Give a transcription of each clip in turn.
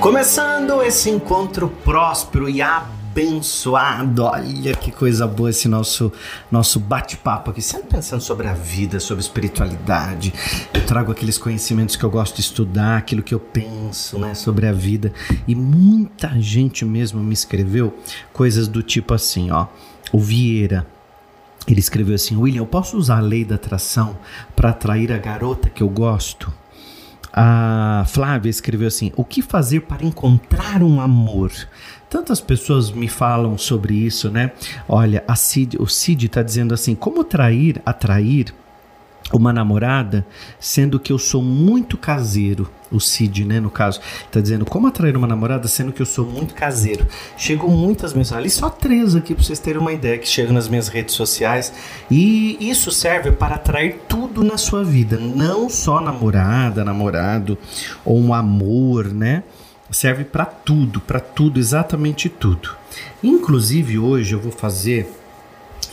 Começando esse encontro próspero e abençoado. Olha que coisa boa esse nosso nosso bate-papo aqui, sempre pensando sobre a vida, sobre espiritualidade. Eu trago aqueles conhecimentos que eu gosto de estudar, aquilo que eu penso, né, sobre a vida. E muita gente mesmo me escreveu coisas do tipo assim, ó. O Vieira, ele escreveu assim: William, eu posso usar a lei da atração para atrair a garota que eu gosto? A Flávia escreveu assim: O que fazer para encontrar um amor? Tantas pessoas me falam sobre isso, né? Olha, Cid, o Cid está dizendo assim: Como atrair, atrair uma namorada, sendo que eu sou muito caseiro. O Cid, né, no caso, está dizendo como atrair uma namorada, sendo que eu sou muito caseiro. Chegam muitas mensagens, só três aqui para vocês terem uma ideia, que chegam nas minhas redes sociais. E isso serve para atrair tudo na sua vida, não só namorada, namorado, ou um amor, né? Serve para tudo, para tudo, exatamente tudo. Inclusive, hoje eu vou fazer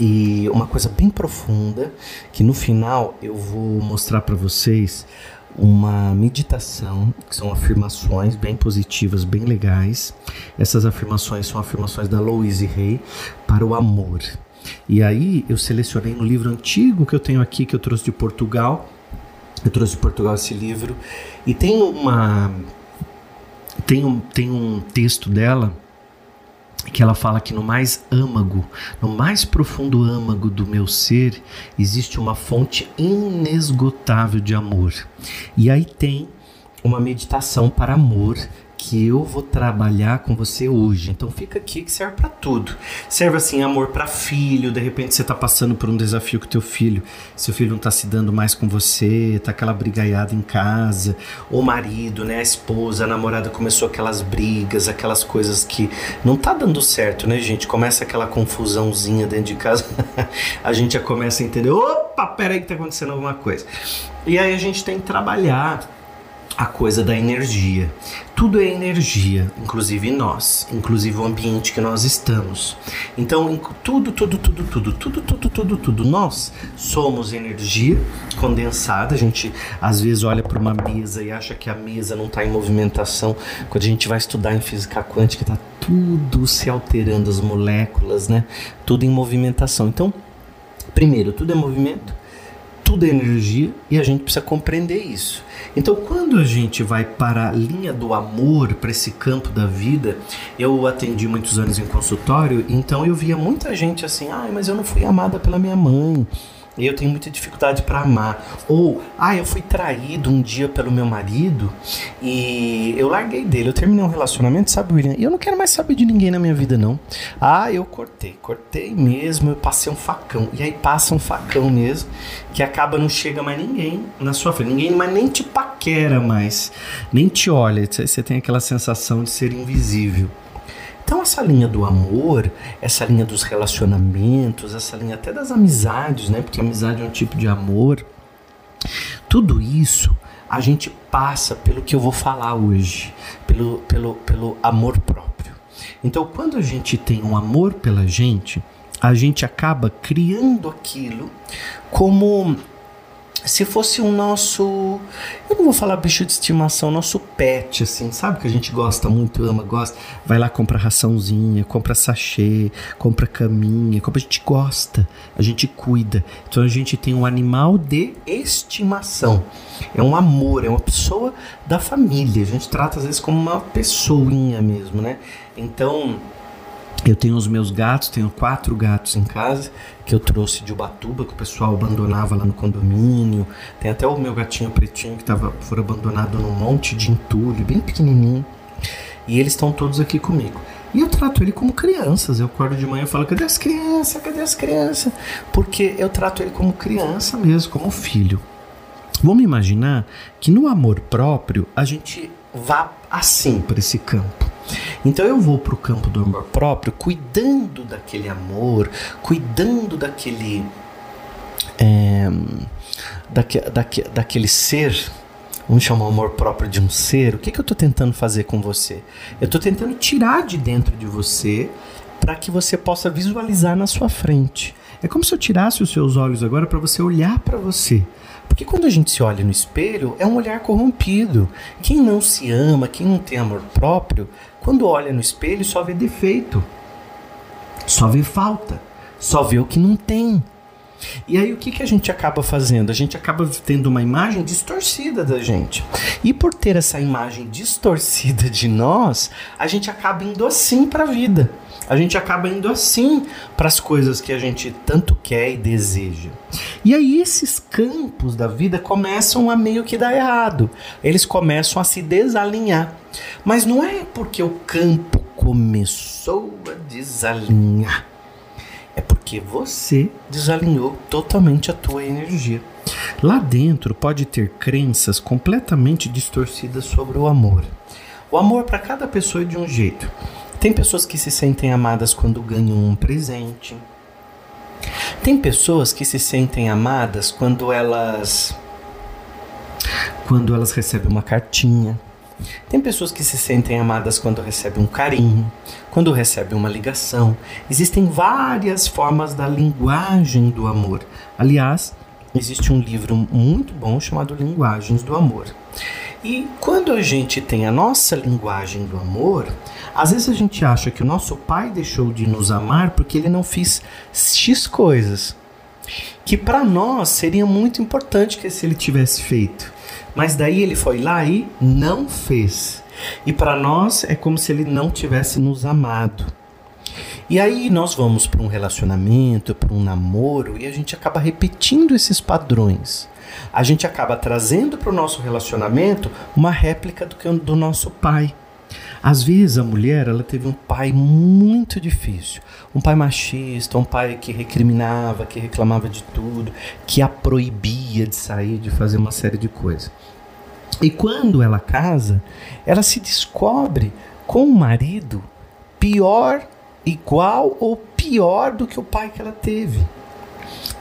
e uma coisa bem profunda que no final eu vou mostrar para vocês uma meditação, que são afirmações bem positivas, bem legais. Essas afirmações são afirmações da Louise Hay para o amor. E aí eu selecionei no livro antigo que eu tenho aqui, que eu trouxe de Portugal. Eu trouxe de Portugal esse livro. E tem uma. Tem um, tem um texto dela que ela fala que no mais âmago, no mais profundo âmago do meu ser, existe uma fonte inesgotável de amor. E aí tem uma meditação para amor que eu vou trabalhar com você hoje. Então fica aqui que serve para tudo. Serve assim amor para filho, de repente você está passando por um desafio com teu filho, seu filho não está se dando mais com você, tá aquela brigaiada em casa, o marido, né, a esposa, a namorada começou aquelas brigas, aquelas coisas que não tá dando certo, né, gente? Começa aquela confusãozinha dentro de casa. a gente já começa a entender, opa, peraí que tá acontecendo alguma coisa. E aí a gente tem que trabalhar a coisa da energia. Tudo é energia, inclusive nós, inclusive o ambiente que nós estamos. Então, tudo, tudo, tudo, tudo, tudo, tudo, tudo, tudo, nós somos energia condensada. A gente às vezes olha para uma mesa e acha que a mesa não está em movimentação. Quando a gente vai estudar em física quântica, está tudo se alterando, as moléculas, né? Tudo em movimentação. Então, primeiro, tudo é movimento tudo é energia e a gente precisa compreender isso. Então, quando a gente vai para a linha do amor, para esse campo da vida, eu atendi muitos anos em consultório, então eu via muita gente assim: ah, mas eu não fui amada pela minha mãe e eu tenho muita dificuldade para amar. Ou, ah, eu fui traído um dia pelo meu marido e eu larguei dele. Eu terminei um relacionamento, sabe, William? E eu não quero mais saber de ninguém na minha vida, não. Ah, eu cortei, cortei mesmo, eu passei um facão. E aí passa um facão mesmo, que acaba não chega mais ninguém na sua frente. Ninguém mais nem te paquera mais, nem te olha. Você tem aquela sensação de ser invisível. Então, essa linha do amor, essa linha dos relacionamentos, essa linha até das amizades, né? Porque amizade é um tipo de amor. Tudo isso a gente passa pelo que eu vou falar hoje, pelo, pelo, pelo amor próprio. Então, quando a gente tem um amor pela gente, a gente acaba criando aquilo como se fosse o nosso. Eu não vou falar bicho de estimação, nosso pet, assim, sabe? Que a gente gosta muito, ama, gosta. Vai lá, compra raçãozinha, compra sachê, compra caminha, compra. A gente gosta, a gente cuida. Então a gente tem um animal de estimação. É um amor, é uma pessoa da família. A gente trata às vezes como uma pessoinha mesmo, né? Então eu tenho os meus gatos, tenho quatro gatos em casa que eu trouxe de Ubatuba, que o pessoal abandonava lá no condomínio. Tem até o meu gatinho pretinho que tava, foi abandonado num monte de entulho, bem pequenininho. E eles estão todos aqui comigo. E eu trato ele como crianças. Eu acordo de manhã e falo: cadê as crianças? Cadê as crianças? Porque eu trato ele como criança mesmo, como filho. Vamos imaginar que no amor próprio a gente vá assim para esse campo. Então eu vou para o campo do amor próprio, cuidando daquele amor, cuidando daquele. É, daque, daque, daquele ser. Vamos chamar o amor próprio de um ser. O que, que eu estou tentando fazer com você? Eu estou tentando tirar de dentro de você para que você possa visualizar na sua frente. É como se eu tirasse os seus olhos agora para você olhar para você Porque quando a gente se olha no espelho, é um olhar corrompido. Quem não se ama, quem não tem amor próprio, quando olha no espelho só vê defeito, só vê falta, só vê o que não tem. E aí o que, que a gente acaba fazendo? A gente acaba tendo uma imagem distorcida da gente. E por ter essa imagem distorcida de nós, a gente acaba indo assim para a vida. A gente acaba indo assim para as coisas que a gente tanto quer e deseja. E aí esses campos da vida começam a meio que dar errado. Eles começam a se desalinhar. Mas não é porque o campo começou a desalinhar porque você desalinhou totalmente a tua energia. Lá dentro pode ter crenças completamente distorcidas sobre o amor. O amor para cada pessoa é de um jeito. Tem pessoas que se sentem amadas quando ganham um presente. Tem pessoas que se sentem amadas quando elas quando elas recebem uma cartinha. Tem pessoas que se sentem amadas quando recebem um carinho, quando recebem uma ligação. Existem várias formas da linguagem do amor. Aliás, existe um livro muito bom chamado Linguagens do Amor. E quando a gente tem a nossa linguagem do amor, às vezes a gente acha que o nosso pai deixou de nos amar porque ele não fez X coisas. Que para nós seria muito importante que se ele tivesse feito. Mas daí ele foi lá e não fez. E para nós é como se ele não tivesse nos amado. E aí nós vamos para um relacionamento, para um namoro e a gente acaba repetindo esses padrões. A gente acaba trazendo para o nosso relacionamento uma réplica do que do nosso pai. Às vezes a mulher ela teve um pai muito difícil, um pai machista, um pai que recriminava, que reclamava de tudo, que a proibia de sair, de fazer uma série de coisas. E quando ela casa, ela se descobre com um marido pior, igual ou pior do que o pai que ela teve.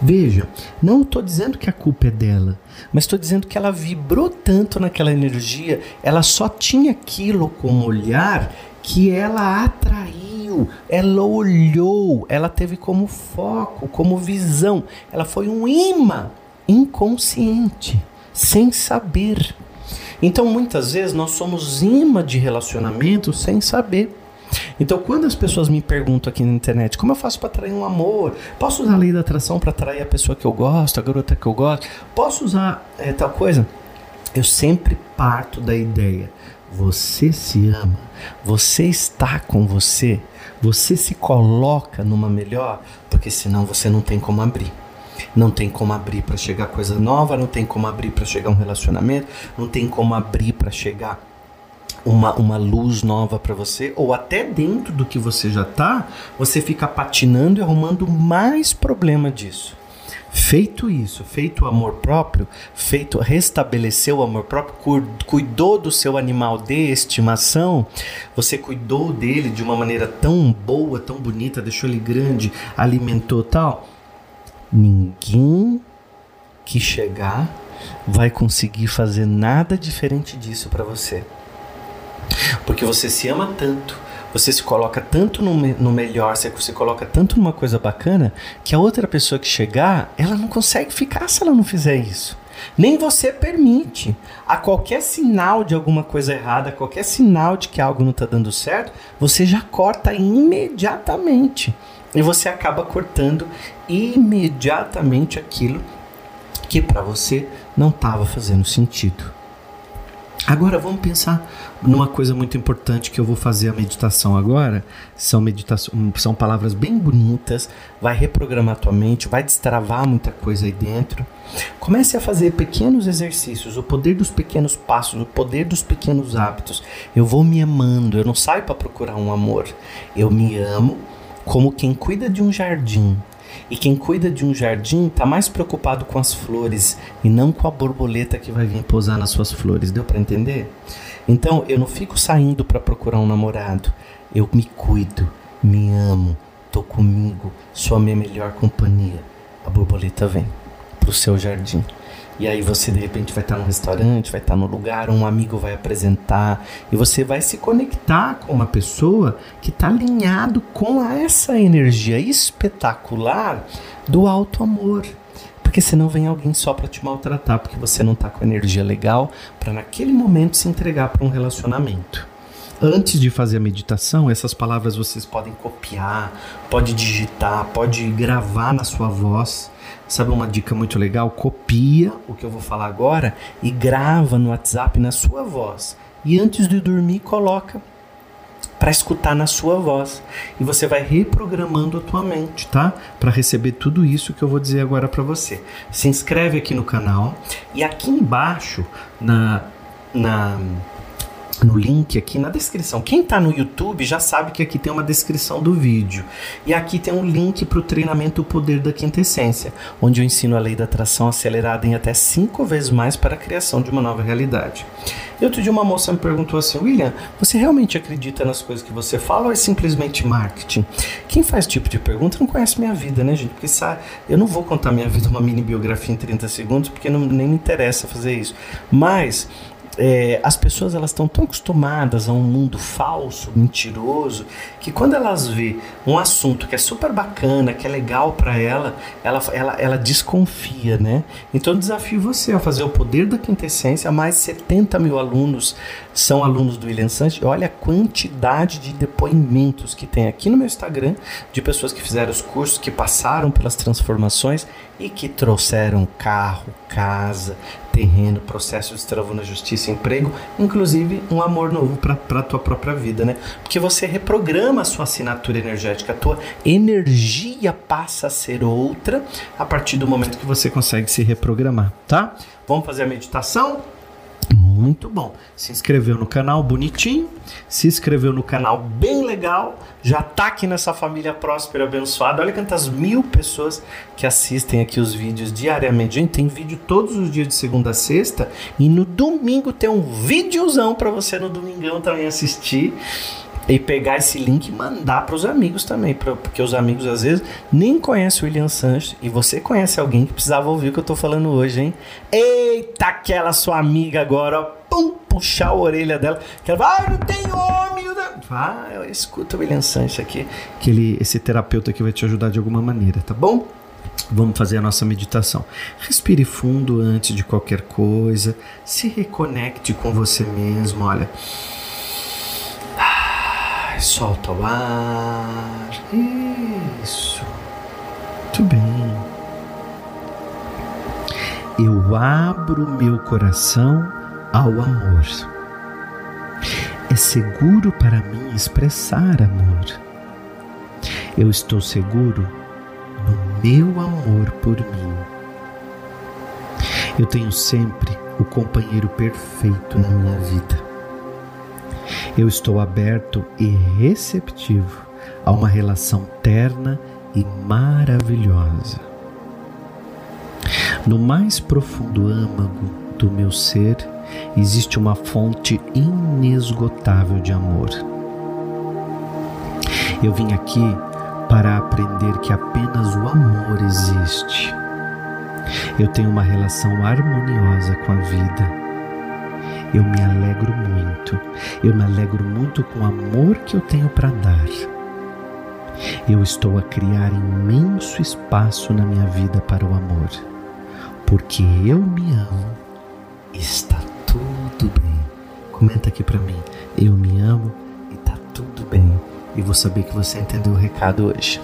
Veja, não estou dizendo que a culpa é dela, mas estou dizendo que ela vibrou tanto naquela energia, ela só tinha aquilo como olhar que ela atraiu, ela olhou, ela teve como foco, como visão, ela foi um imã inconsciente, sem saber. Então muitas vezes nós somos imã de relacionamento sem saber. Então, quando as pessoas me perguntam aqui na internet como eu faço para atrair um amor, posso usar a lei da atração para atrair a pessoa que eu gosto, a garota que eu gosto, posso usar é, tal coisa? Eu sempre parto da ideia: você se ama, você está com você, você se coloca numa melhor, porque senão você não tem como abrir. Não tem como abrir para chegar coisa nova, não tem como abrir para chegar um relacionamento, não tem como abrir para chegar uma, uma luz nova para você, ou até dentro do que você já tá, você fica patinando e arrumando mais problema disso. Feito isso, feito o amor próprio, feito restabeleceu o amor próprio, cuidou do seu animal de estimação, você cuidou dele de uma maneira tão boa, tão bonita, deixou ele grande, alimentou tal. Ninguém que chegar vai conseguir fazer nada diferente disso para você. Porque você se ama tanto, você se coloca tanto no, no melhor, você se coloca tanto numa coisa bacana, que a outra pessoa que chegar, ela não consegue ficar se ela não fizer isso. Nem você permite. A qualquer sinal de alguma coisa errada, a qualquer sinal de que algo não está dando certo, você já corta imediatamente. E você acaba cortando imediatamente aquilo que para você não estava fazendo sentido. Agora vamos pensar numa coisa muito importante que eu vou fazer a meditação agora. São meditação, são palavras bem bonitas, vai reprogramar tua mente, vai destravar muita coisa aí dentro. Comece a fazer pequenos exercícios, o poder dos pequenos passos, o poder dos pequenos hábitos. Eu vou me amando, eu não saio para procurar um amor. Eu me amo como quem cuida de um jardim. E quem cuida de um jardim está mais preocupado com as flores e não com a borboleta que vai vir pousar nas suas flores. Deu para entender? Então eu não fico saindo para procurar um namorado. Eu me cuido, me amo, tô comigo, sou a minha melhor companhia. A borboleta vem pro seu jardim. E aí você de repente vai estar no restaurante, vai estar no lugar, um amigo vai apresentar e você vai se conectar com uma pessoa que está alinhado com essa energia espetacular do alto amor. Porque senão vem alguém só para te maltratar, porque você não tá com energia legal para naquele momento se entregar para um relacionamento. Antes de fazer a meditação, essas palavras vocês podem copiar, pode digitar, pode gravar na sua voz. Sabe uma dica muito legal? Copia o que eu vou falar agora e grava no WhatsApp na sua voz. E antes de dormir, coloca para escutar na sua voz. E você vai reprogramando a tua mente, tá? Para receber tudo isso que eu vou dizer agora para você. Se inscreve aqui no canal e aqui embaixo na na no link aqui na descrição. Quem está no YouTube já sabe que aqui tem uma descrição do vídeo. E aqui tem um link para o treinamento O Poder da Quintessência, onde eu ensino a lei da atração acelerada em até cinco vezes mais para a criação de uma nova realidade. E outro dia uma moça me perguntou assim, William, você realmente acredita nas coisas que você fala ou é simplesmente marketing? Quem faz tipo de pergunta não conhece minha vida, né, gente? Porque sabe, eu não vou contar minha vida, uma mini biografia em 30 segundos, porque não, nem me interessa fazer isso. Mas é, as pessoas elas estão tão acostumadas a um mundo falso, mentiroso, que quando elas vê um assunto que é super bacana, que é legal para ela, ela, ela, ela desconfia, né? Então eu desafio você a fazer o poder da quintessência. Mais 70 mil alunos são alunos do William Sanches. Olha a quantidade de depoimentos que tem aqui no meu Instagram de pessoas que fizeram os cursos, que passaram pelas transformações e que trouxeram carro, casa, terreno, processo de travou na justiça, emprego, inclusive um amor novo para a tua própria vida, né? Porque você reprograma a sua assinatura energética, a tua energia passa a ser outra a partir do momento que você consegue se reprogramar, tá? Vamos fazer a meditação? Muito bom. Se inscreveu no canal bonitinho, se inscreveu no canal bem legal, já tá aqui nessa família próspera abençoada. Olha quantas mil pessoas que assistem aqui os vídeos diariamente. Gente, tem vídeo todos os dias de segunda a sexta. E no domingo tem um videozão para você no domingão também assistir. E pegar esse link e mandar para os amigos também, pra, porque os amigos às vezes nem conhecem o William Sanches. E você conhece alguém que precisava ouvir o que eu estou falando hoje, hein? Eita, aquela sua amiga agora, ó, pum, puxar a orelha dela, que ela vai, ah, não tem homem, vai, escuta o William Sanches aqui, que ele, esse terapeuta aqui vai te ajudar de alguma maneira, tá bom? Vamos fazer a nossa meditação. Respire fundo antes de qualquer coisa, se reconecte com você mesmo, olha solta o ar. Isso. Muito bem. Eu abro meu coração ao amor. É seguro para mim expressar amor. Eu estou seguro no meu amor por mim. Eu tenho sempre o companheiro perfeito na minha vida. Eu estou aberto e receptivo a uma relação terna e maravilhosa. No mais profundo âmago do meu ser existe uma fonte inesgotável de amor. Eu vim aqui para aprender que apenas o amor existe. Eu tenho uma relação harmoniosa com a vida eu me alegro muito. Eu me alegro muito com o amor que eu tenho para dar. Eu estou a criar imenso espaço na minha vida para o amor, porque eu me amo. Está tudo bem. Comenta aqui para mim. Eu me amo e está tudo bem. E vou saber que você entendeu o recado hoje.